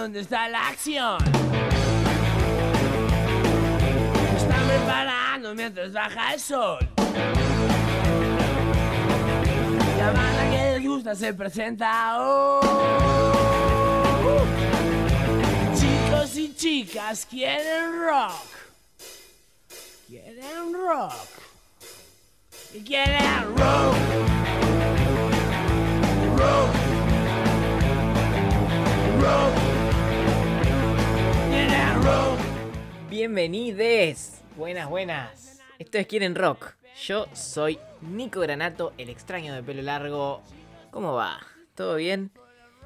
Dónde está la acción. Mientras baja el sol. La banda que les gusta se presenta hoy. Chicos y chicas quieren rock. Quieren rock. Y quieren rock. Rock. Rock. Quieren rock. Bienvenides. Buenas, buenas. Esto es Quieren Rock. Yo soy Nico Granato, el extraño de pelo largo. ¿Cómo va? ¿Todo bien?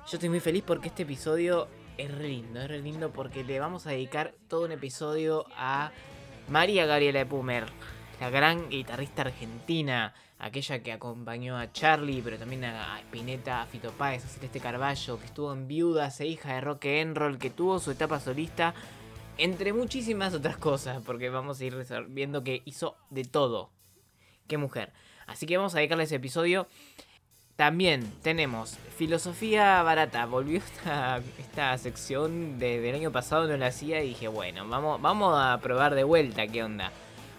Yo estoy muy feliz porque este episodio es re lindo. Es re lindo porque le vamos a dedicar todo un episodio a María Gabriela Pumer, la gran guitarrista argentina, aquella que acompañó a Charlie, pero también a a Spinetta, a Fito Páez, a Celeste Carballo, que estuvo en Viudas e hija de Rock and Roll, que tuvo su etapa solista, entre muchísimas otras cosas, porque vamos a ir viendo que hizo de todo. Qué mujer. Así que vamos a dedicarle ese episodio. También tenemos Filosofía Barata. Volvió esta, esta sección de- del año pasado, no la hacía y dije, bueno, vamos, vamos a probar de vuelta qué onda.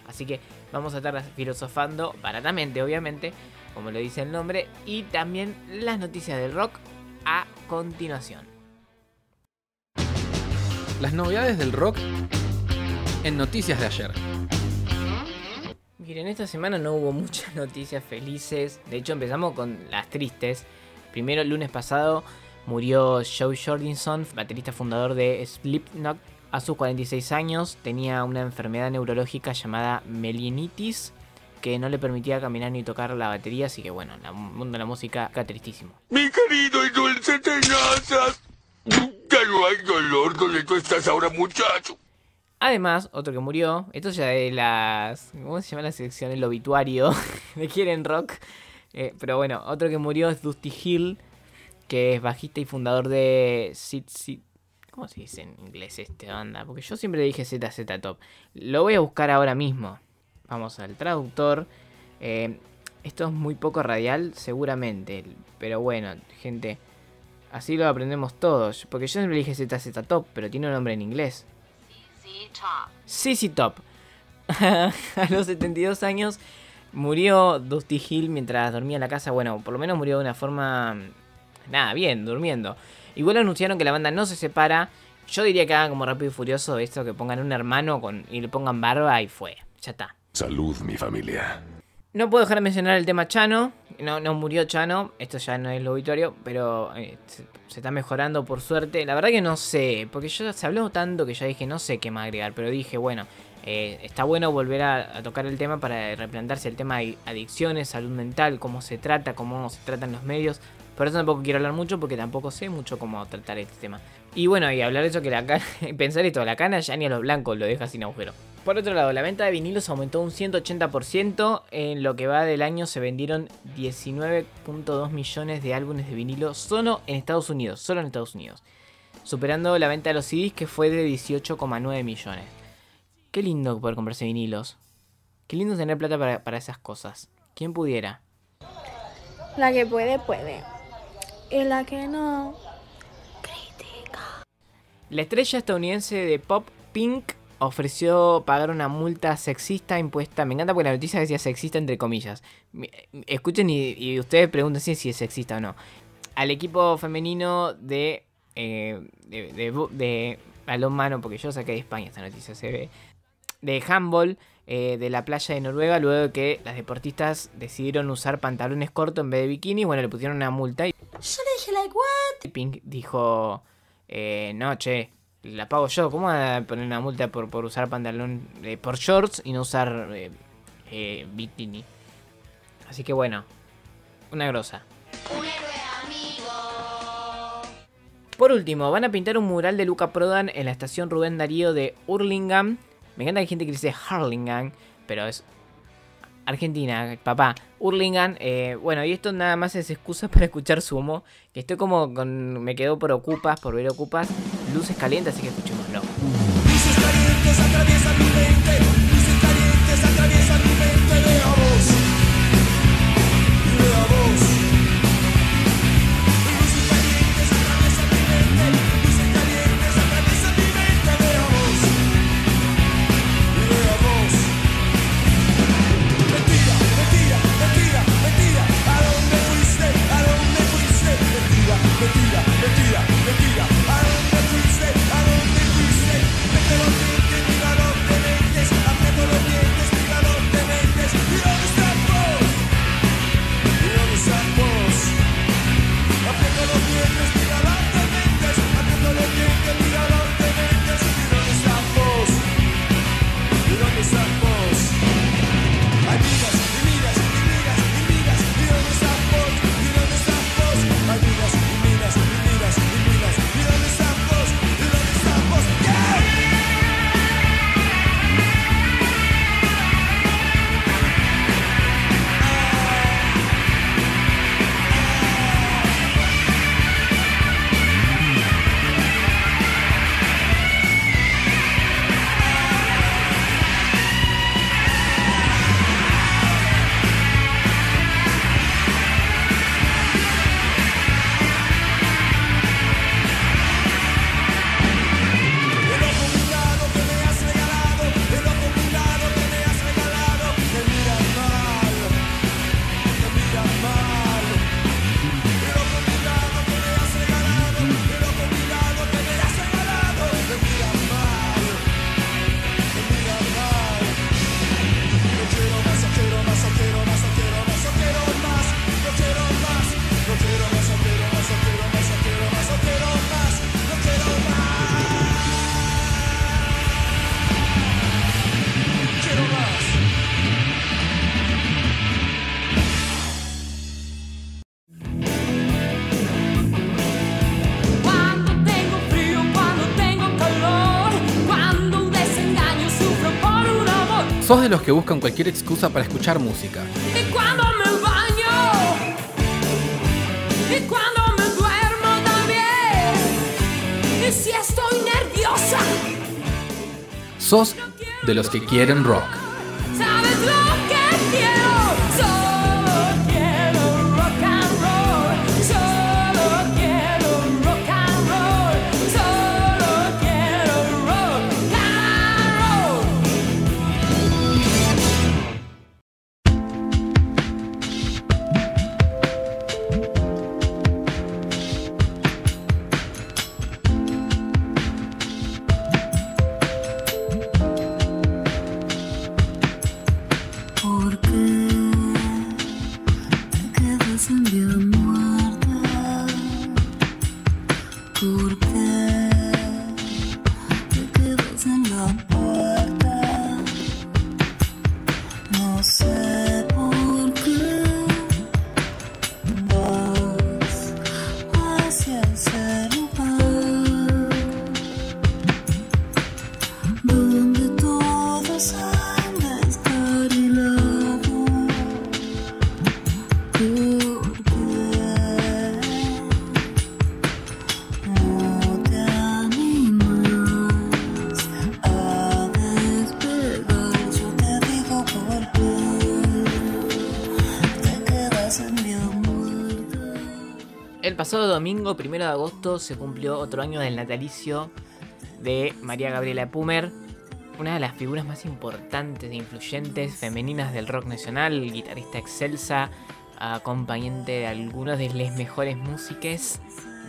Así que vamos a estar filosofando baratamente, obviamente, como lo dice el nombre, y también las noticias del rock a continuación. Las novedades del rock en noticias de ayer. Miren, esta semana no hubo muchas noticias felices. De hecho, empezamos con las tristes. Primero, el lunes pasado murió Joe Jordinson, baterista fundador de Slipknot. A sus 46 años tenía una enfermedad neurológica llamada melinitis que no le permitía caminar ni tocar la batería, así que bueno, el mundo de la música está tristísimo. Mi querido y dulce tenazas. Ya no hay dolor donde tú estás ahora, muchacho. Además, otro que murió, esto ya de las. ¿Cómo se llama la sección? El obituario de Quieren Rock. Eh, pero bueno, otro que murió es Dusty Hill, que es bajista y fundador de. ¿Cómo se dice en inglés este banda? Porque yo siempre dije ZZ Top. Lo voy a buscar ahora mismo. Vamos al traductor. Eh, esto es muy poco radial, seguramente. Pero bueno, gente. Así lo aprendemos todos. Porque yo siempre dije ZZ Top, pero tiene un nombre en inglés. CC Top. a los 72 años murió Dusty Hill mientras dormía en la casa. Bueno, por lo menos murió de una forma. Nada, bien, durmiendo. Igual anunciaron que la banda no se separa. Yo diría que hagan como rápido y furioso esto: que pongan un hermano con, y le pongan barba y fue. Ya está. Salud, mi familia. No puedo dejar de mencionar el tema Chano. No, no murió Chano. Esto ya no es lo obituario. Pero eh, se, está mejorando por suerte. La verdad que no sé. Porque yo se habló tanto que ya dije no sé qué más agregar. Pero dije, bueno, eh, está bueno volver a, tocar el tema para replantearse el tema de adicciones, salud mental, cómo se trata, cómo se tratan los medios. Por eso tampoco quiero hablar mucho porque tampoco sé mucho cómo tratar este tema. Y bueno, y hablar de eso que la cana, pensar esto, la cana ya ni a los blancos lo deja sin agujero. Por otro lado, la venta de vinilos aumentó un 180%. En lo que va del año se vendieron 19.2 millones de álbumes de vinilo solo en Estados Unidos, solo en Estados Unidos. Superando la venta de los CDs que fue de 18,9 millones. Qué lindo poder comprarse vinilos. Qué lindo tener plata para, para esas cosas. ¿Quién pudiera? La que puede, puede. Y la que no. La estrella estadounidense de pop Pink ofreció pagar una multa sexista impuesta. Me encanta porque la noticia decía sexista entre comillas. Mi- Escuchen y, y ustedes pregunten si es sexista o no. Al equipo femenino de, eh, de, de, de balonmano, porque yo saqué de España esta noticia, se ve. De handball eh, de la playa de Noruega, luego de que las deportistas decidieron usar pantalones cortos en vez de bikini. Bueno, le pusieron una multa y Yo le dije, like, what? Pink dijo, eh, no, che, la pago yo. ¿Cómo van a poner una multa por, por usar pantalón, eh, por shorts y no usar eh, eh, bikini? Así que bueno, una grosa. Por último, van a pintar un mural de Luca Prodan en la estación Rubén Darío de Hurlingham. Me encanta que hay gente que dice Hurlingham, pero es Argentina, papá. Hurlingham, eh, bueno, y esto nada más es excusa para escuchar Sumo, que estoy como con... me quedo por ocupas, por ver ocupas luces calientes, así que escuchémoslo. Luces calientes atraviesan mi mente, luces calientes atraviesan mi mente, lea vos, vos. ¿Sos de los que buscan cualquier excusa para escuchar música? ¿Sos de los que quieren rock? domingo, primero de agosto, se cumplió otro año del natalicio de María Gabriela Pumer, una de las figuras más importantes e influyentes femeninas del rock nacional, guitarrista excelsa, acompañante de algunas de las mejores músicas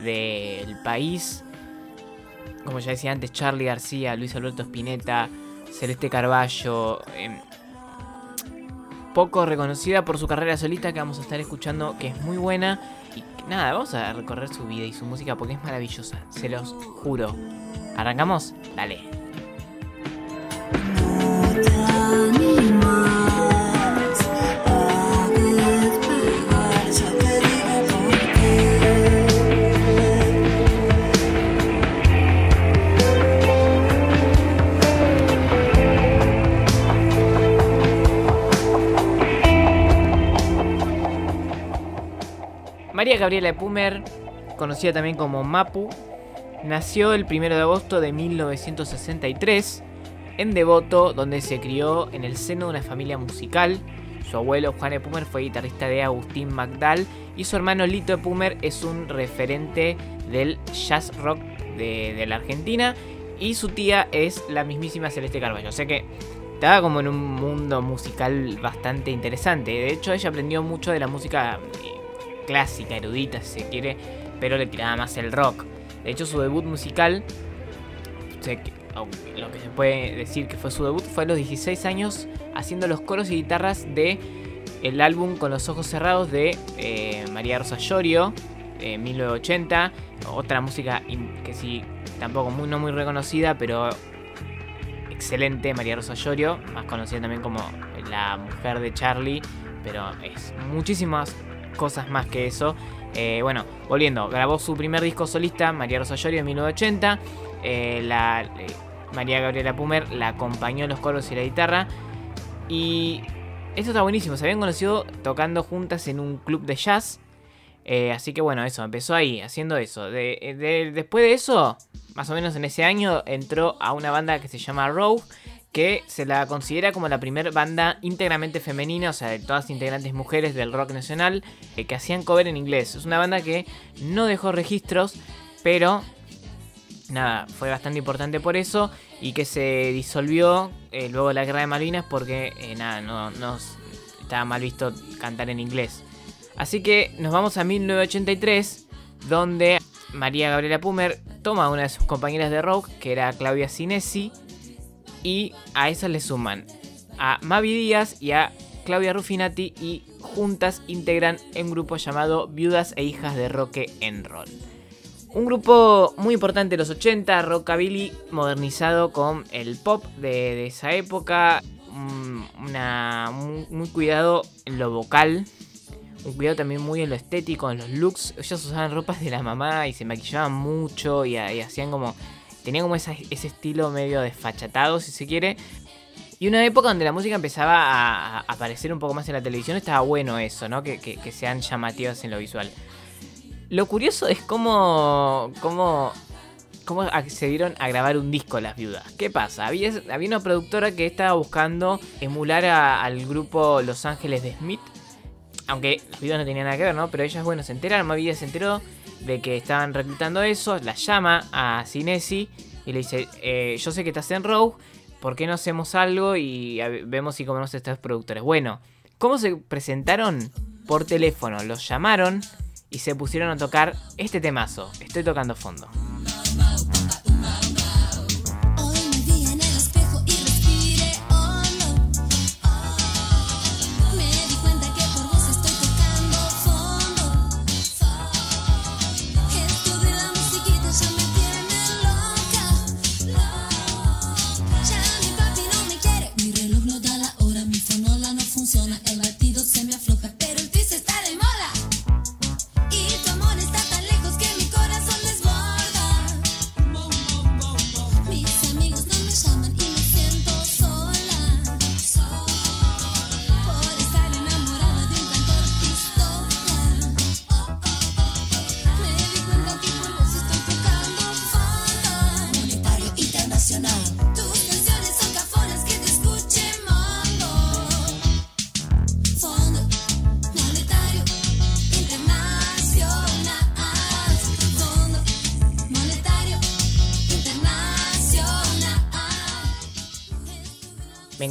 del país. Como ya decía antes, Charlie García, Luis Alberto Spinetta, Celeste Carballo. Em, poco reconocida por su carrera solita que vamos a estar escuchando, que es muy buena nada, vamos a recorrer su vida y su música porque es maravillosa, se los juro. ¿Arrancamos? Dale. María Gabriela Pumer, conocida también como Mapu, nació el 1 de agosto de 1963 en Devoto, donde se crió en el seno de una familia musical. Su abuelo Juan E. Pumer fue guitarrista de Agustín Magdal y su hermano Lito E. Pumer es un referente del jazz rock de, la Argentina y su tía es la mismísima Celeste Carballo. O sea que estaba como en un mundo musical bastante interesante. De hecho, ella aprendió mucho de la música eh, clásica, erudita, si se quiere, pero le tiraba más el rock. De hecho, su debut musical, lo que se puede decir que fue su debut, fue a los 16 años haciendo los coros y guitarras de el álbum Con los ojos cerrados de eh, María Rosa Llorio, eh, 1980. Otra música que sí, tampoco muy, no muy reconocida, pero excelente, María Rosa Llorio, más conocida también como la mujer de Charlie, pero es muchísimas cosas más que eso. Eh, bueno, volviendo, grabó su primer disco solista, María Rosa Llorio, en 1980. Eh, la, eh, María Gabriela Pumer la acompañó en los coros y la guitarra. Y esto está buenísimo, se habían conocido tocando juntas en un club de jazz. Así que bueno, eso, empezó ahí, haciendo eso. De- después de eso, más o menos en ese año, entró a una banda que se llama Rogue, que se la considera como la primera banda íntegramente femenina, o sea, de todas integrantes mujeres del rock nacional, eh, que hacían cover en inglés. Es una banda que no dejó registros, pero nada, fue bastante importante por eso y que se disolvió eh, luego de la guerra de Malvinas porque eh, nada, no, estaba mal visto cantar en inglés. Así que nos vamos a 1983, donde María Gabriela Pumer toma a una de sus compañeras de rock, que era Claudia Sinesi, y a eso le suman a Mavi Díaz y a Claudia Rufinati y juntas integran un grupo llamado Viudas e Hijas de Roque en Roll. Un grupo muy importante de los 80, rockabilly modernizado con el pop de, esa época, mm, una, muy, cuidado en lo vocal, un cuidado también muy en lo estético, en los looks. Ellos usaban ropas de la mamá y se maquillaban mucho y hacían como... Tenían como ese estilo medio desfachatado, si se quiere. Y una época donde la música empezaba a, aparecer un poco más en la televisión, estaba bueno eso, ¿no? Que, que- que sean llamativas en lo visual. Lo curioso es cómo, cómo, cómo accedieron a grabar un disco las viudas. ¿Qué pasa? Había, había una productora que estaba buscando emular a- al grupo Los Ángeles de Smith. Aunque las viudas no tenían nada que ver, ¿no? Pero ellas, bueno, se enteraron, Mavi se enteró de que estaban reclutando eso, la llama a Cinesi y le dice, eh, yo sé que estás en Rogue, ¿por qué no hacemos algo y vemos si conocemos a estos productores? Bueno, ¿cómo se presentaron? Por teléfono, los llamaron y se pusieron a tocar este temazo, estoy tocando fondo.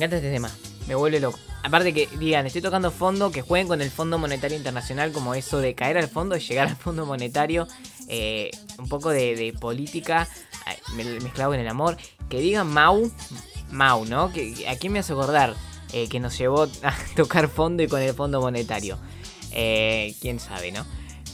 Encanta este tema, me vuelve loco. Aparte que digan, estoy tocando fondo, que jueguen con el Fondo Monetario Internacional como eso de caer al fondo llegar al Fondo Monetario. eh, un poco de, política me- mezclado con el amor. Que digan Mau, Mau, ¿no? Que, ¿A quién me hace acordar? Eh, que nos llevó a tocar fondo y con el Fondo Monetario. Eh, quién sabe, ¿no?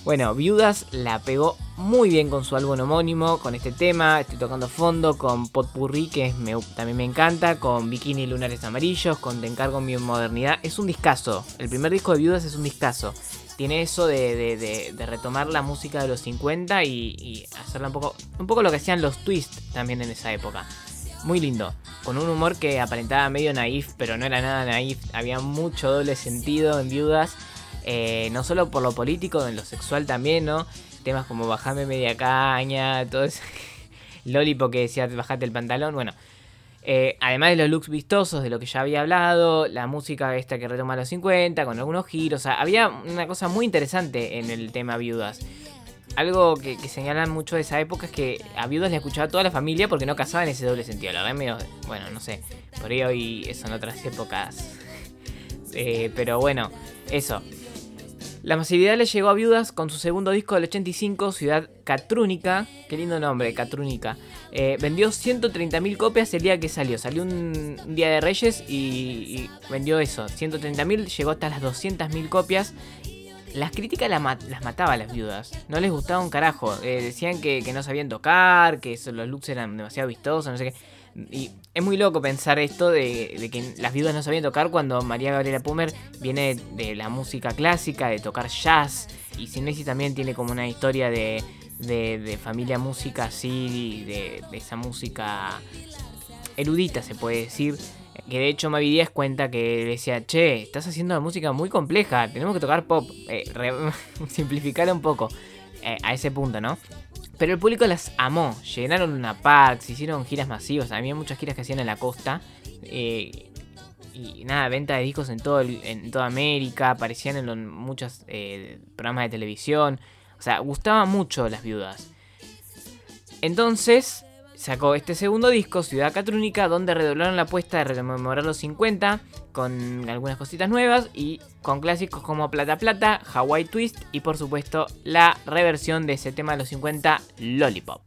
Bueno, Viudas la pegó muy bien con su álbum homónimo, con este tema, estoy tocando fondo, con Potpurri, que me- también me encanta, con Bikini Lunares Amarillos, con Te encargo mi modernidad. Es un discazo, el primer disco de Viudas es un discazo. Tiene eso de retomar la música de los 50 y, y hacerla un poco, un poco lo que hacían los twists también en esa época. Muy lindo, con un humor que aparentaba medio naif, pero no era nada naif, había mucho doble sentido en Viudas Eh, no solo por lo político, en lo sexual también, ¿no? Temas como bajame media caña, todo eso. Lolipo que decía bajate el pantalón, bueno. Eh, además de los looks vistosos de lo que ya había hablado, la música esta que retoma los 50, con algunos giros, o sea, había una cosa muy interesante en el tema viudas. Algo que, señalan mucho de esa época es que a viudas le escuchaba toda la familia porque no casaban ese doble sentido. La verdad, medio, bueno, no sé, por ahí hoy son otras épocas. Eh, pero bueno, eso. La masividad le llegó a Viudas con su segundo disco del 85, Ciudad Catrúnica. Qué lindo nombre, Catrúnica. Eh, vendió 130.000 copias el día que salió. Salió un, día de Reyes y, y vendió eso. 130.000, llegó hasta las 200.000 copias. Las críticas las mataba a las viudas. No les gustaba un carajo. Eh, decían que, no sabían tocar, que los looks eran demasiado vistosos, no sé qué. Y es muy loco pensar esto de, que las viudas no sabían tocar cuando María Gabriela Pumer viene de, la música clásica, de tocar jazz. Y Sinesi también tiene como una historia de, de, familia música así, de, esa música erudita se puede decir. Que de hecho Mavi Díaz cuenta que decía, che, estás haciendo una música muy compleja, tenemos que tocar pop. Eh, simplificar un poco eh, a ese punto, ¿no? Pero el público las amó, llenaron una pack, se hicieron giras masivas, había muchas giras que hacían en la costa. eh, y nada, venta de discos en, todo en toda América, aparecían en los- muchos eh, programas de televisión. O sea, gustaban mucho las viudas. Entonces sacó este segundo disco, Ciudad Catrúnica, donde redoblaron la apuesta de rememorar los 50 con algunas cositas nuevas y con clásicos como Plata Plata, Hawaii Twist y por supuesto la reversión de ese tema de los 50, Lollipop.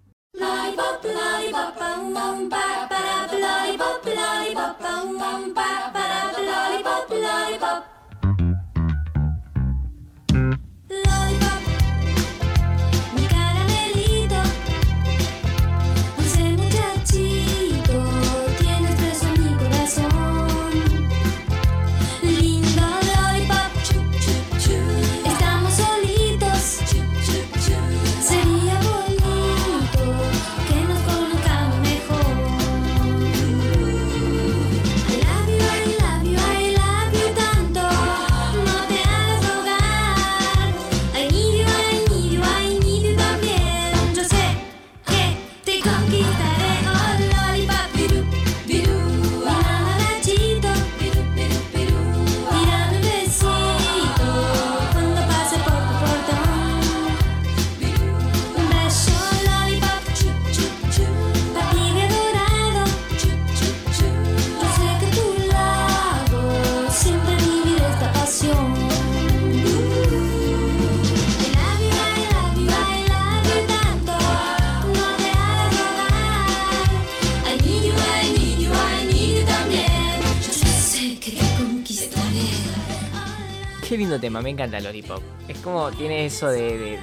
Me encanta Lollipop. Es como tiene eso de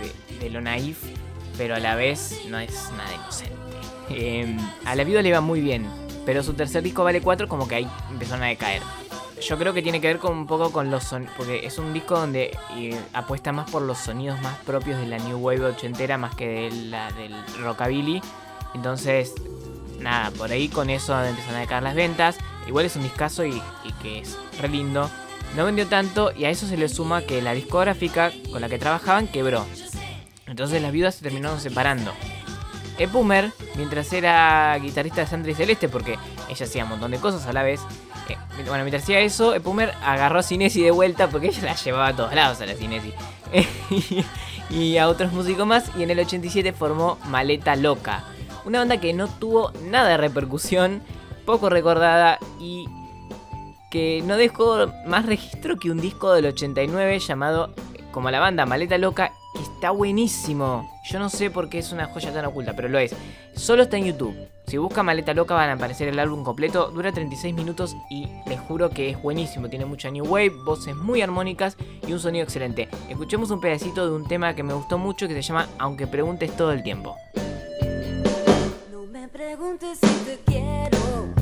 lo naif, pero a la vez no es nada inocente. Eh, a la viuda le va muy bien, pero su tercer disco vale 4 como que ahí empezaron a decaer. Yo creo que tiene que ver con un poco con los sonidos, porque es un disco donde eh, apuesta más por los sonidos más propios de la New Wave ochentera más que de la, del rockabilly. Entonces, nada, por ahí con eso empezaron a decaer las ventas. Igual es un discazo y, y que es re lindo. No vendió tanto y a eso se le suma que la discográfica con la que trabajaban quebró. Entonces las viudas se terminaron separando. Epumer, mientras era guitarrista de Sandra y Celeste, porque ella hacía un montón de cosas a la vez. eh, bueno, mientras hacía eso, Epumer agarró a Cinesi de vuelta porque ella la llevaba a todos lados a la Cinesi. y a otros músicos más. Y en el 87 formó Maleta Loca. Una banda que no tuvo nada de repercusión, poco recordada y que no dejó más registro que un disco del 89 llamado como la banda Maleta Loca, que está buenísimo. Yo no sé por qué es una joya tan oculta, pero lo es. Solo está en YouTube. Si busca Maleta Loca van a aparecer el álbum completo. Dura 36 minutos y les juro que es buenísimo. Tiene mucha new wave, voces muy armónicas y un sonido excelente. Escuchemos un pedacito de un tema que me gustó mucho que se llama Aunque preguntes todo el tiempo. No me preguntes si te quiero.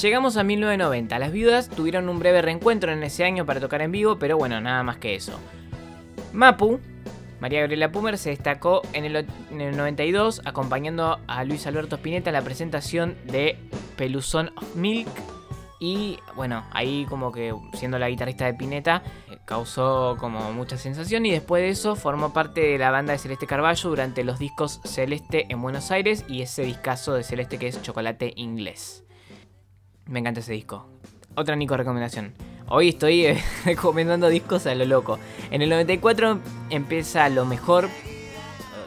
Llegamos a 1990. Las viudas tuvieron un breve reencuentro en ese año para tocar en vivo, pero bueno, nada más que eso. Mapu, María Gabriela Pumer, se destacó en el, o- en el 92 acompañando a Luis Alberto Spinetta en la presentación de Peluzón of Milk. Y bueno, ahí como que siendo la guitarrista de Pineta eh, causó como mucha sensación y después de eso formó parte de la banda de Celeste Carballo durante los discos Celeste en Buenos Aires y ese discazo de Celeste que es Chocolate Inglés. Me encanta ese disco. Otra Nico recomendación. Hoy estoy eh, recomendando discos a lo loco. En el 94 empieza lo mejor,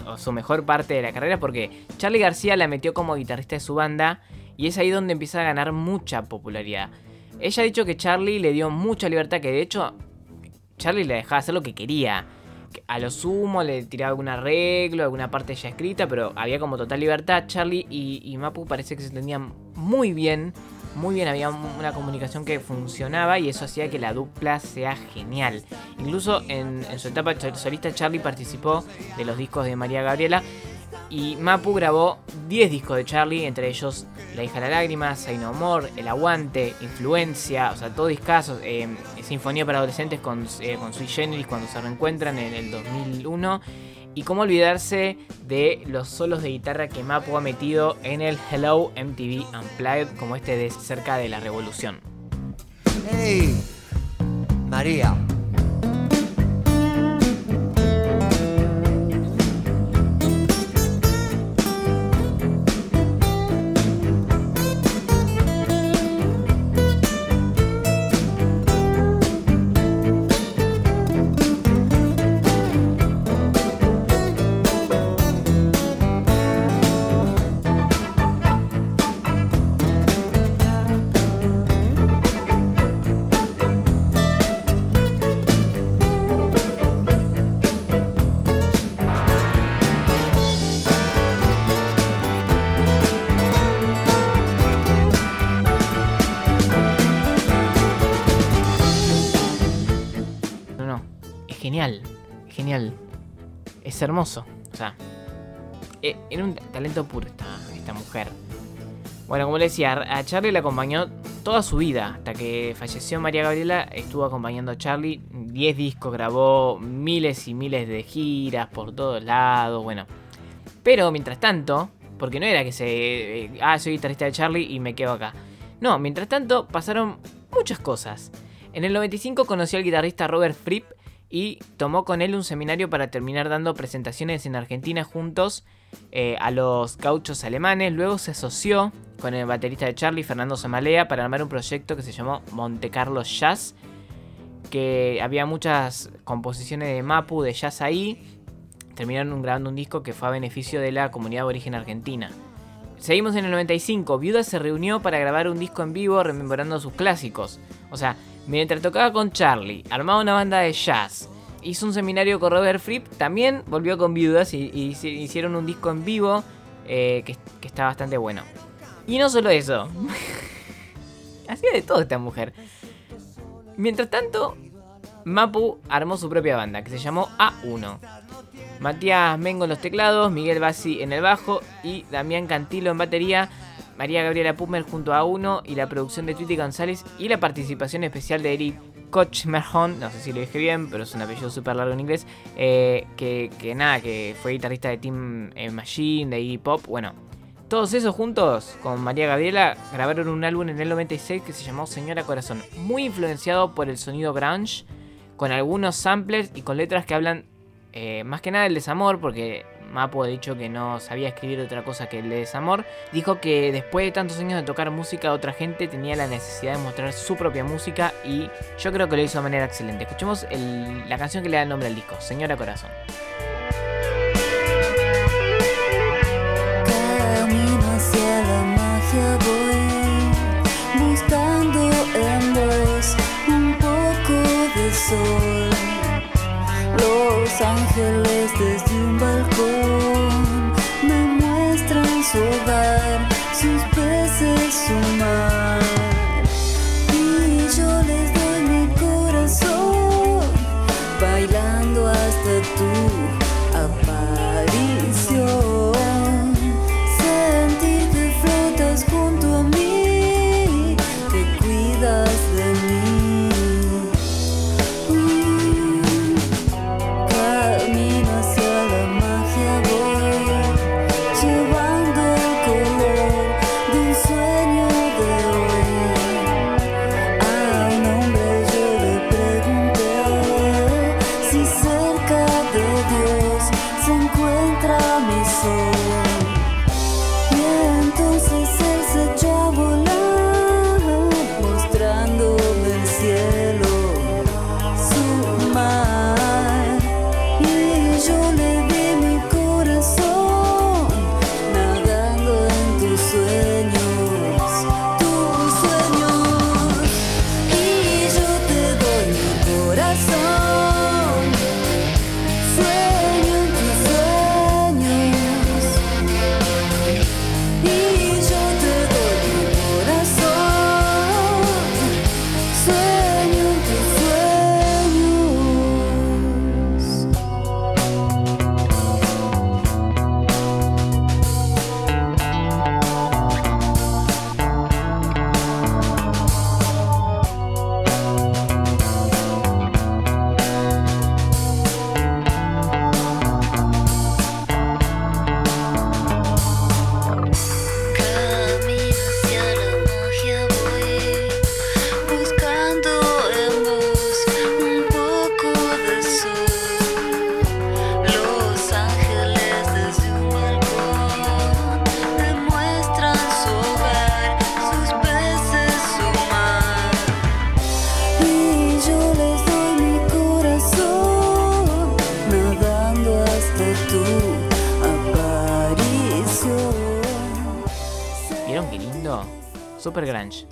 o su mejor parte de la carrera, porque Charlie García la metió como guitarrista de su banda y es ahí donde empieza a ganar mucha popularidad. Ella ha dicho que Charlie le dio mucha libertad, que de hecho Charlie le dejaba hacer lo que quería. Que A lo sumo le tiraba algún arreglo, alguna parte ya escrita, pero había como total libertad. Charlie y, y Mapu parece que se entendían muy bien, muy bien, había una comunicación que funcionaba y eso hacía que la dupla sea genial. Incluso en, su etapa sol- solista Charlie participó de los discos de María Gabriela y Mapu grabó 10 discos de Charlie, entre ellos La hija de la lágrima, Say No More, El Aguante, Influencia, o sea, todos discazos. eh, Sinfonía para adolescentes con, eh, con Sui Generis cuando se reencuentran en el 2001. Y cómo olvidarse de los solos de guitarra que Mapu ha metido en el Hello MTV Unplugged, como este de cerca de la revolución. Hey, María. Hermoso, o sea, eh, era un talento puro esta, esta mujer. Bueno, como le decía, a Charlie le acompañó toda su vida, hasta que falleció María Gabriela, estuvo acompañando a Charlie, 10 discos, grabó miles y miles de giras por todos lados, bueno. Pero mientras tanto, porque no era que se... eh, ah, soy guitarrista de Charlie y me quedo acá. No, mientras tanto pasaron muchas cosas. En el 95 conoció al guitarrista Robert Fripp y tomó con él un seminario para terminar dando presentaciones en Argentina juntos eh, a los gauchos alemanes. Luego se asoció con el baterista de Charlie, Fernando Samalea, para armar un proyecto que se llamó Monte Carlo Jazz. Que había muchas composiciones de Mapu, de jazz ahí. Terminaron grabando un disco que fue a beneficio de la comunidad aborigen argentina. Seguimos en el 95. Viuda se reunió para grabar un disco en vivo rememorando sus clásicos. O sea, mientras tocaba con Charlie, armaba una banda de jazz, hizo un seminario con Robert Fripp, también volvió con Viudas y, y hici- hicieron un disco en vivo eh, que, que está bastante bueno. Y no solo eso. Hacía de todo esta mujer. Mientras tanto, Mapu armó su propia banda que se llamó A1. Matías Mengo en los teclados, Miguel Bassi en el bajo y Damián Cantilo en batería, María Gabriela Pumer junto a uno y la producción de Twitty González y la participación especial de Eric Kochmerhon, no sé si lo dije bien, pero es un apellido súper largo en inglés, eh, que, que nada, que fue guitarrista de Team eh, Machine, de Iggy Pop, bueno. Todos esos juntos con María Gabriela grabaron un álbum en el 96 que se llamó Señora Corazón, muy influenciado por el sonido grunge, con algunos samplers y con letras que hablan eh, más que nada del desamor, porque Mapo ha dicho que no sabía escribir otra cosa que el de desamor. Dijo que después de tantos años de tocar música otra gente, tenía la necesidad de mostrar su propia música y yo creo que lo hizo de manera excelente. Escuchemos la canción que le da el nombre al disco, Señora Corazón. Los ángeles desde me muestran su hogar,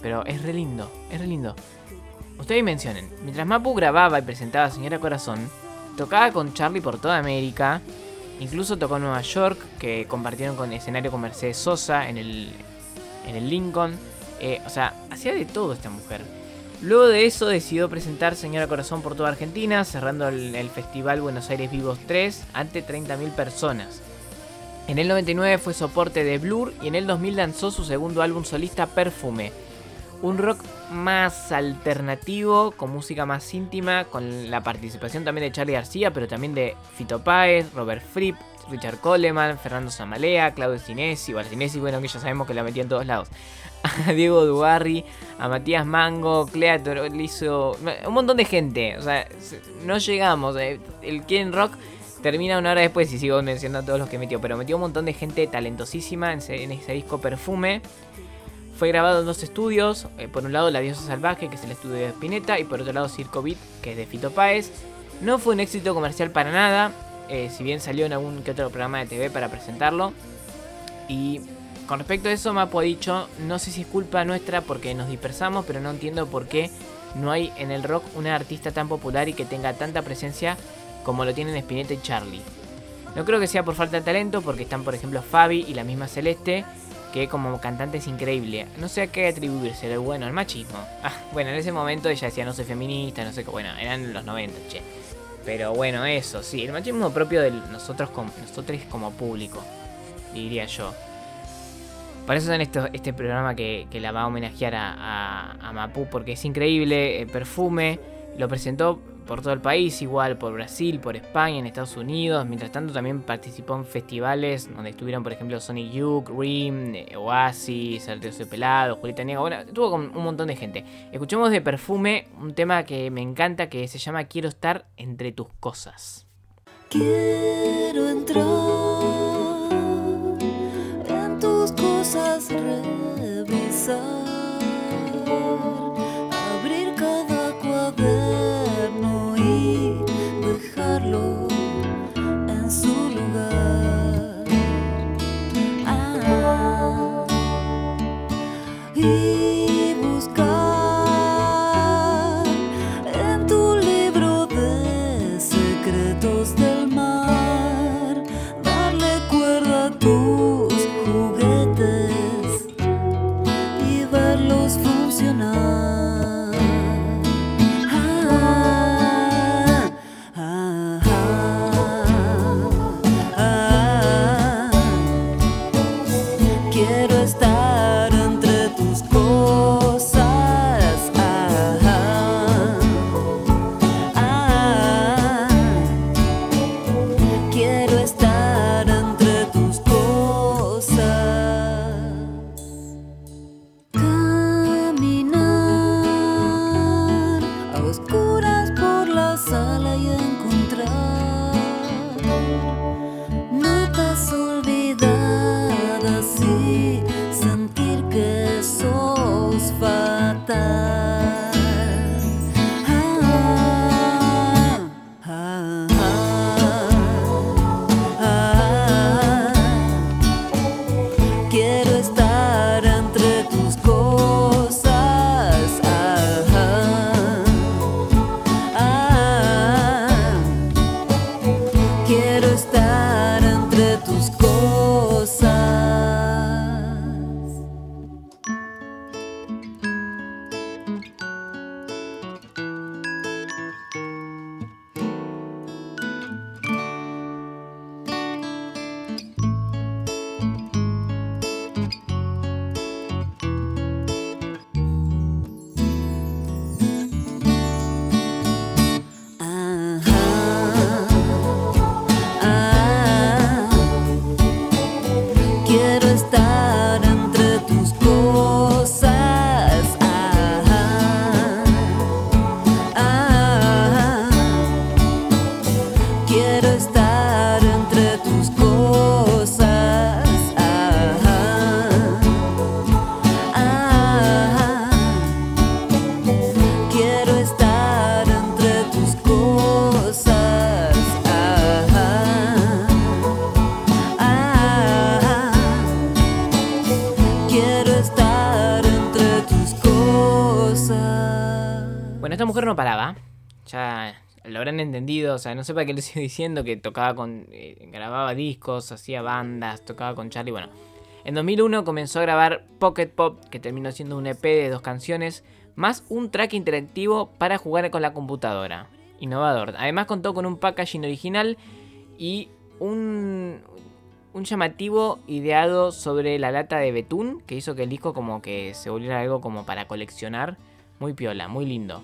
pero es re lindo, es re lindo. Ustedes mencionen, mientras Mapu grababa y presentaba a Señora Corazón, tocaba con Charlie por toda América, incluso tocó en Nueva York, que compartieron con escenario con Mercedes Sosa en el, en el Lincoln. Eh, o sea, hacía de todo esta mujer. Luego de eso decidió presentar Señora Corazón por toda Argentina, cerrando el, el Festival Buenos Aires Vivos 3 ante 30.000 personas. En el 99 fue soporte de Blur y en el 2000 lanzó su segundo álbum solista Perfume. Un rock más alternativo, con música más íntima, con la participación también de Charlie García, pero también de Fito Páez, Robert Fripp, Richard Coleman, Fernando Zamalea, Claudio Sinesi, bueno, bueno, que ya sabemos que la metía en todos lados. A Diego Dubarri, a Matías Mango, Clea Torolizo, un montón de gente. O sea, se- no llegamos. eh, El Ken Rock termina una hora después y sigo mencionando a todos los que metió. Pero metió un montón de gente talentosísima en ese disco Perfume. Fue grabado en dos estudios. eh, por un lado La Diosa Salvaje, que es el estudio de Spinetta. Y por otro lado Circo Beat, que es de Fito Páez. No fue un éxito comercial para nada. eh, si bien salió en algún que otro programa de TV para presentarlo. Y con respecto a eso, Mapo ha dicho, no sé si es culpa nuestra porque nos dispersamos, pero no entiendo por qué no hay en el rock una artista tan popular y que tenga tanta presencia como lo tienen Spinetta y Charlie. No creo que sea por falta de talento, porque están por ejemplo Fabi y la misma Celeste, que como cantante es increíble. No sé a qué atribuirse, bueno, al machismo. Ah, bueno, en ese momento ella decía no soy feminista, no sé qué, bueno, eran los 90, che. Pero bueno, eso, sí, el machismo propio de nosotros como, como público, diría yo. Por eso en esto, este programa que, que la va a homenajear a, a, a Mapu, porque es increíble. El perfume lo presentó por todo el país, igual por Brasil, por España, en Estados Unidos. Mientras tanto, también participó en festivales donde estuvieron, por ejemplo, Sonic Youth, Rim, eh, Oasis, Arteo Soy Pelado, Julieta Niega. Bueno, estuvo con un montón de gente. Escuchemos de perfume un tema que me encanta que se llama Quiero estar entre tus cosas. Quiero entrar en tus cosas, revisar, sea, no sé para qué lo sigo diciendo. Que tocaba con. eh, grababa discos, hacía bandas, tocaba con Charlie. Bueno. En 2001 comenzó a grabar Pocket Pop, que terminó siendo un EP de dos canciones, más un track interactivo para jugar con la computadora. Innovador. Además contó con un packaging original y un, un llamativo ideado sobre la lata de betún que hizo que el disco como que se volviera algo como para coleccionar. Muy piola, muy lindo.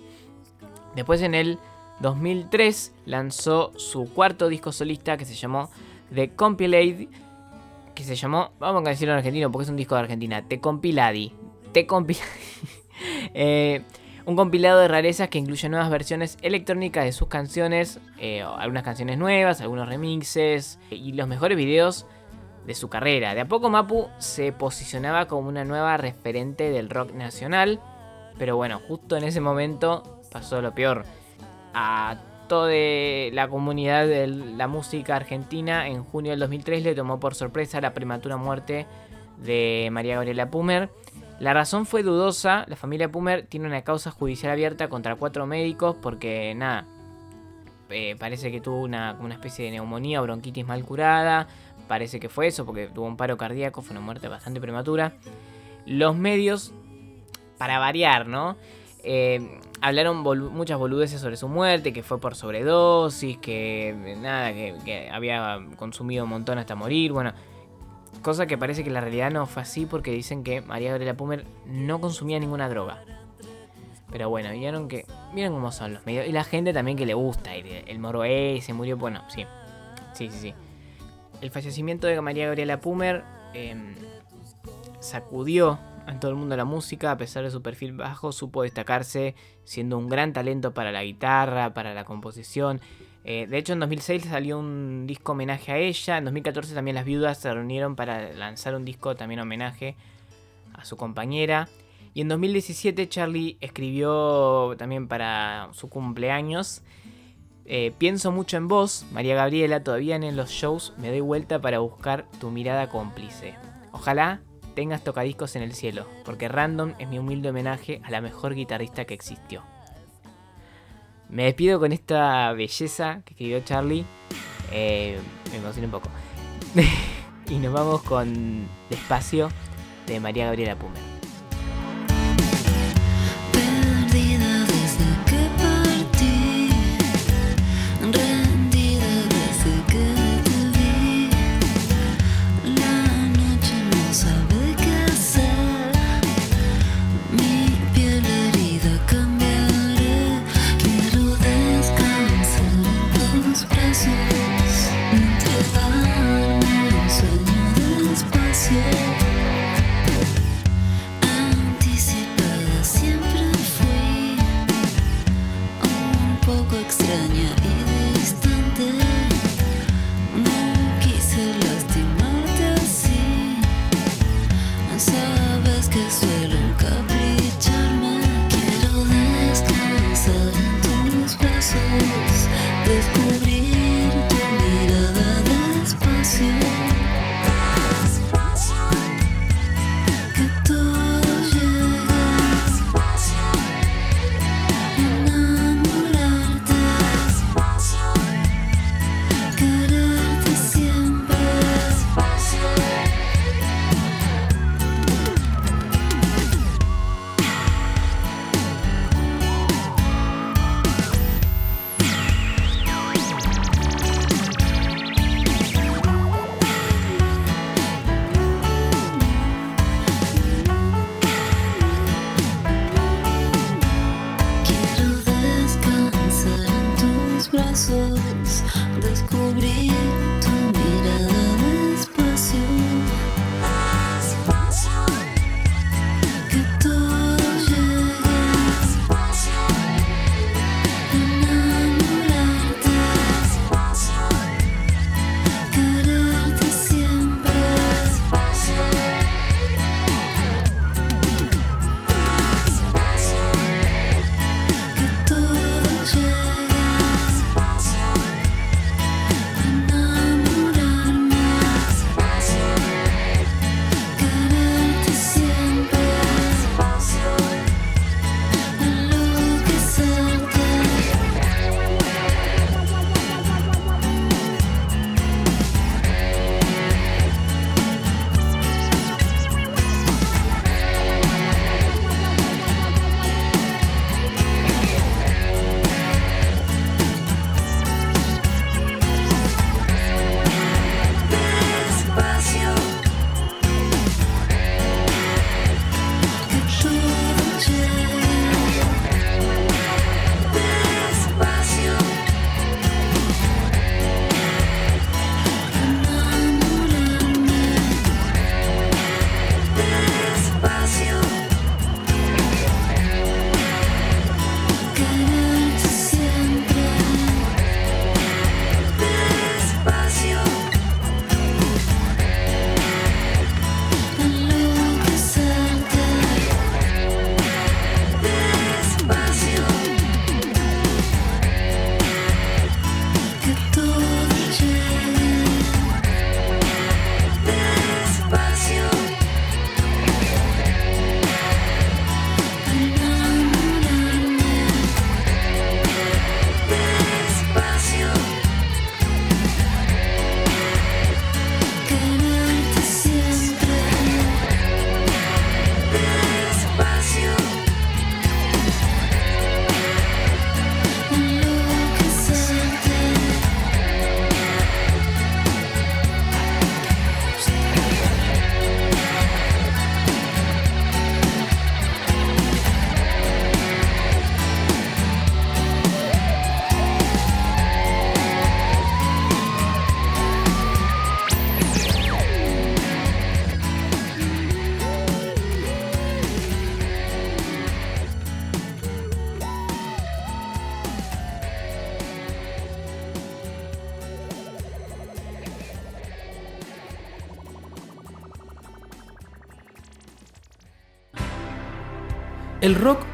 Después en el 2003 lanzó su cuarto disco solista que se llamó The Compilade, que se llamó, vamos a decirlo en argentino porque es un disco de Argentina, Te Compiladi. Te Compiladi. Eh, un compilado de rarezas que incluye nuevas versiones electrónicas de sus canciones, eh, algunas canciones nuevas, algunos remixes y los mejores videos de su carrera. De a poco Mapu se posicionaba como una nueva referente del rock nacional, pero bueno, justo en ese momento pasó lo peor. A toda la comunidad de la música argentina en junio del 2003 le tomó por sorpresa la prematura muerte de María Gabriela Pumer. La razón fue dudosa, la familia Pumer tiene una causa judicial abierta contra cuatro médicos porque nada, eh, parece que tuvo una, una especie de neumonía o bronquitis mal curada, parece que fue eso porque tuvo un paro cardíaco, fue una muerte bastante prematura. Los medios, para variar, ¿no? Eh, hablaron muchas boludeces sobre su muerte, que fue por sobredosis, que eh, nada, que, había consumido un montón hasta morir, bueno, cosa que parece que la realidad no fue así porque dicen que María Gabriela Pumer no consumía ninguna droga. Pero bueno, vieron que vieron cómo son los medios y la gente también que le gusta el, el moro se murió, bueno, sí. Sí, sí, sí. El fallecimiento de María Gabriela Pumer eh, sacudió a todo el mundo la música, a pesar de su perfil bajo, supo destacarse siendo un gran talento para la guitarra, para la composición. Eh, de hecho, en 2006 salió un disco homenaje a ella. En 2014 también las viudas se reunieron para lanzar un disco también homenaje a su compañera. Y en 2017 Charlie escribió también para su cumpleaños. eh, pienso mucho en vos, María Gabriela, todavía en los shows me doy vuelta para buscar tu mirada cómplice. Ojalá tengas tocadiscos en el cielo, porque Random es mi humilde homenaje a la mejor guitarrista que existió. Me despido con esta belleza que escribió Charlie. Eh, me emocioné un poco. y nos vamos con Despacio de María Gabriela Pumer.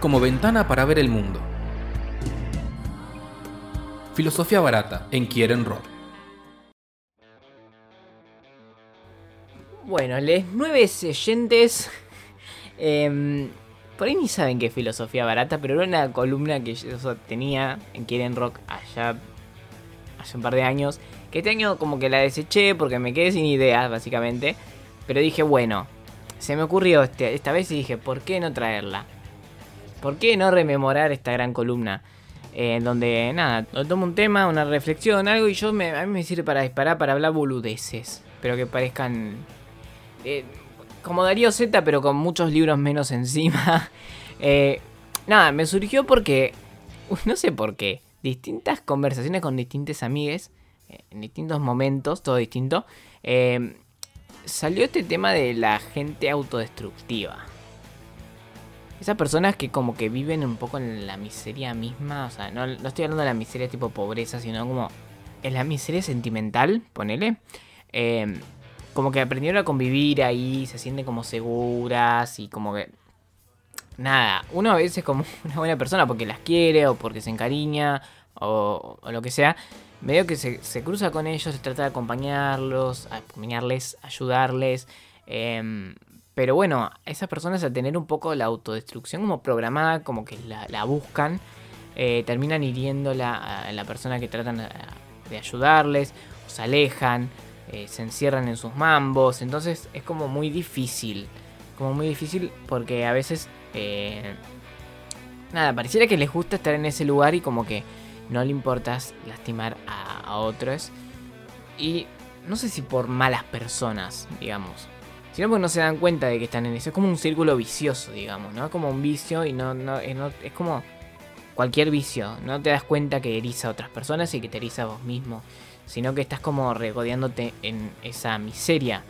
Como ventana para ver el mundo. Filosofía barata en Quieren Rock. Bueno, les nueve oyentes. em, por ahí ni saben qué es filosofía barata, pero era una columna que yo tenía en Quieren Rock allá hace un par de años. Que este año como que la deseché porque me quedé sin ideas, básicamente. Pero dije, bueno, se me ocurrió este, esta vez y dije, ¿por qué no traerla? ¿Por qué no rememorar esta gran columna? Eh, en donde, nada, tomo un tema, una reflexión, algo y yo me, a mí me sirve para disparar, para hablar boludeces. Pero que parezcan eh, como Darío Z, pero con muchos libros menos encima. Eh, nada, me surgió porque, no sé por qué, distintas conversaciones con distintas amigues, en distintos momentos, todo distinto, salió este tema de la gente autodestructiva. Esas personas que como que viven un poco en la miseria misma, o sea, no, no estoy hablando de la miseria tipo pobreza, sino como en la miseria sentimental, ponele. Eh, como que aprendieron a convivir ahí, se sienten como seguras y como que... Nada, uno a veces es como una buena persona porque las quiere o porque se encariña o, o lo que sea. Medio que se, se cruza con ellos, se trata de acompañarlos, acompañarles, ayudarles. em, pero bueno, esas personas al tener un poco la autodestrucción como programada, como que la, buscan, eh, terminan hiriéndola a la persona que tratan de ayudarles, se alejan, eh, se encierran en sus mambos, entonces es como muy difícil, como muy difícil porque a veces, eh, nada, pareciera que les gusta estar en ese lugar y como que no le importa lastimar a otros, y no sé si por malas personas, digamos, sino porque no se dan cuenta de que están en eso, es como un círculo vicioso, digamos, ¿no? Es como un vicio y no, no, es como cualquier vicio, no te das cuenta que eriza a otras personas y que te eriza a vos mismo, sino que estás como regodeándote en esa miseria.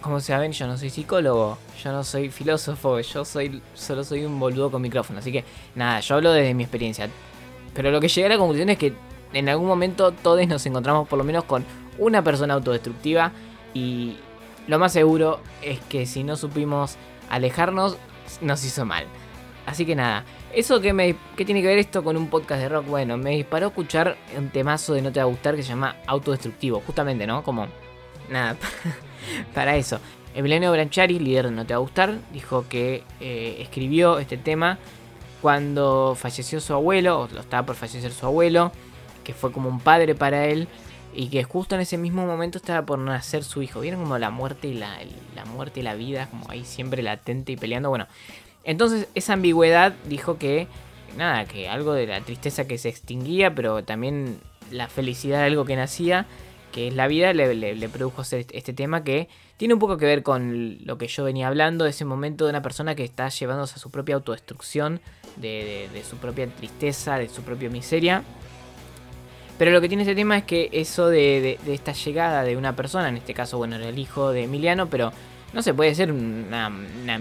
Como saben, yo no soy psicólogo, yo no soy filósofo, yo soy solo soy un boludo con micrófono, así que nada, yo hablo desde mi experiencia. Pero lo que llegué a la conclusión es que en algún momento todos nos encontramos por lo menos con una persona autodestructiva y lo más seguro es que si no supimos alejarnos, nos hizo mal. Así que nada, ¿eso qué, me, tiene que ver esto con un podcast de rock? Bueno, me disparó escuchar un temazo de No Te Va a Gustar que se llama Autodestructivo, justamente, ¿no? Como, nada, para eso. Emiliano Branchari, líder de No Te Va a Gustar, dijo que eh, escribió este tema cuando falleció su abuelo, o lo estaba por fallecer su abuelo, que fue como un padre para él, y que justo en ese mismo momento estaba por nacer su hijo. ¿Vieron como la muerte y la, la muerte y la vida, como ahí siempre latente y peleando? Bueno, entonces esa ambigüedad dijo que, nada, que algo de la tristeza que se extinguía, pero también la felicidad de algo que nacía, que es la vida, le, produjo hacer este- este tema que tiene un poco que ver con lo que yo venía hablando, ese momento de una persona que está llevándose a su propia autodestrucción, de, de- de su propia tristeza, de su propia miseria. Pero lo que tiene este tema es que eso de, esta llegada de una persona, en este caso, bueno, era el hijo de Emiliano, pero no se puede ser una, una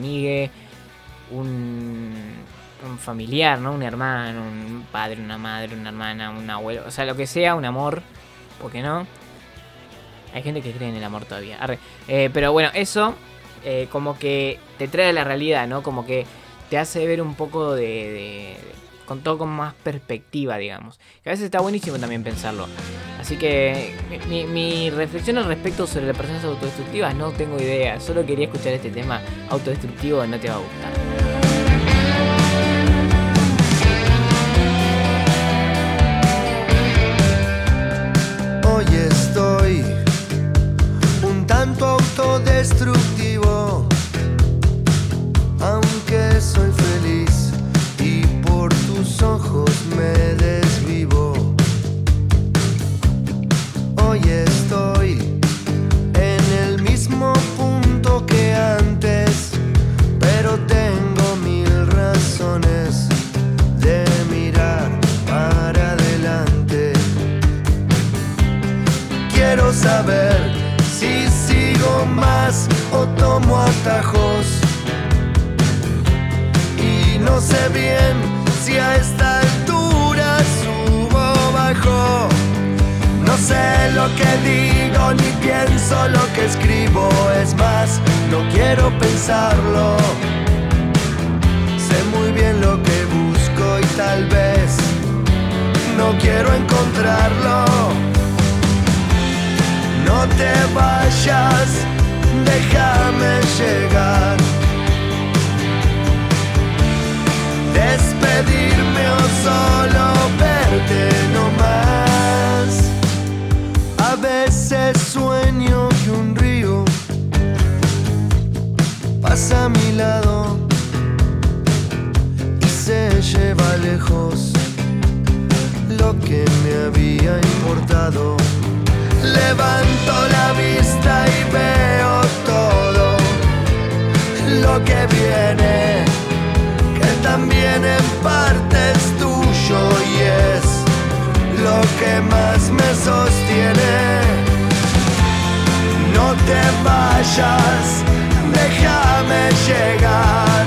un familiar, ¿no? Un hermano, un padre, una madre, una hermana, un abuelo, o sea, lo que sea, un amor, ¿por qué no? Hay gente que cree en el amor todavía. Eh, pero bueno, eso eh, como que te trae a la realidad, ¿no? Como que te hace ver un poco de- con todo con más perspectiva, digamos. Que a veces está buenísimo también pensarlo. Así que mi, reflexión al respecto sobre las personas autodestructivas no tengo idea. Solo quería escuchar este tema autodestructivo, no te va a gustar. Hoy estoy un tanto autodestructivo, aunque soy feliz ojos me desvivo. Hoy estoy en el mismo punto que antes, pero tengo mil razones de mirar para adelante. Quiero saber si sigo más o tomo atajos. Y no sé bien si a sé lo que digo ni pienso lo que escribo. Es más, no quiero pensarlo. Sé muy bien lo que busco y tal vez no quiero encontrarlo. No te vayas, déjame llegar. Despedirme o solo verte no más. A veces sueño que un río pasa a mi lado y se lleva lejos lo que me había importado. Levanto la vista y veo todo lo que viene, que también en parte es tuyo y es lo que más me sostiene. No te vayas, déjame llegar.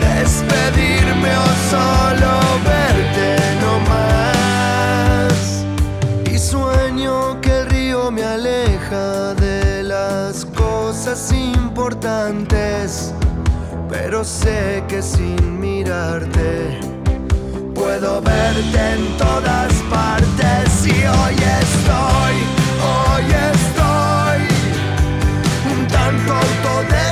Despedirme o solo verte no más. Y sueño que el río me aleja de las cosas importantes. Pero sé que sin mirarte puedo verte en todas partes. Y hoy estoy, hoy estoy un tanto autodestructivo.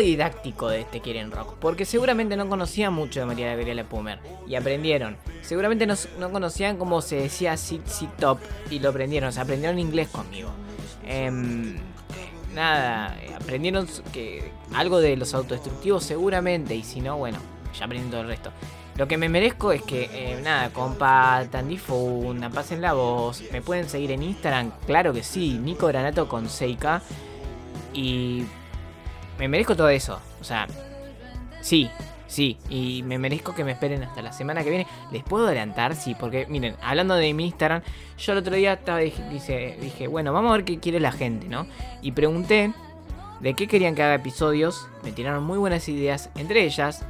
Didáctico de este Quieren Rock, porque seguramente no conocían mucho de María Gabriela Pumer y aprendieron. Seguramente no, no conocían cómo se decía sit, sit top y lo aprendieron, o sea, aprendieron inglés conmigo. Em, nada, aprendieron que algo de los autodestructivos seguramente y si no, bueno, ya aprendí todo el resto. Lo que me merezco es que, eh, nada, compartan, difundan, pasen la voz. Me pueden seguir en Instagram, claro que sí, Nico Granato con 6K. Y me merezco todo eso. O sea, sí, Sí, y me merezco que me esperen hasta la semana que viene. ¿Les puedo adelantar? Sí, porque miren, hablando de mi Instagram, yo el otro día estaba, dije, dije, bueno, vamos a ver qué quiere la gente, ¿no? Y pregunté de qué querían que haga episodios. Me tiraron muy buenas ideas, entre ellas,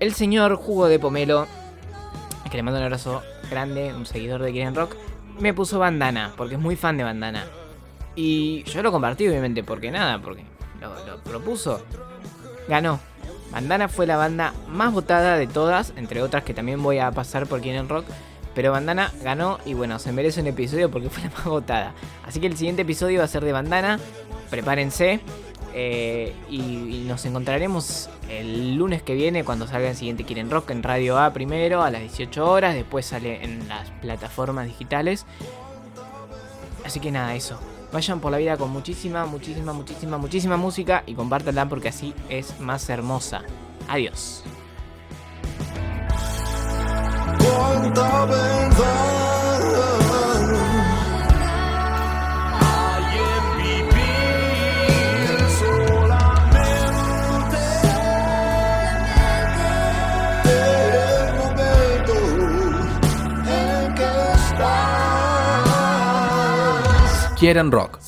el señor Jugo de Pomelo, que le mando un abrazo grande, un seguidor de Quieren Rock, me puso bandana, porque es muy fan de bandana. Y yo lo compartí, obviamente, porque nada, porque lo, propuso. Ganó. Bandana fue la banda más votada de todas, entre otras que también voy a pasar por Quieren Rock. Pero Bandana ganó y bueno, se merece un episodio porque fue la más votada. Así que el siguiente episodio va a ser de Bandana. Prepárense. eh, y, y nos encontraremos el lunes que viene cuando salga el siguiente Quieren Rock en Radio A primero a las 18 horas. Después sale en las plataformas digitales. Así que nada, eso. Vayan por la vida con muchísima, muchísima, muchísima, muchísima música y compártanla porque así es más hermosa. Adiós. Quieren rock.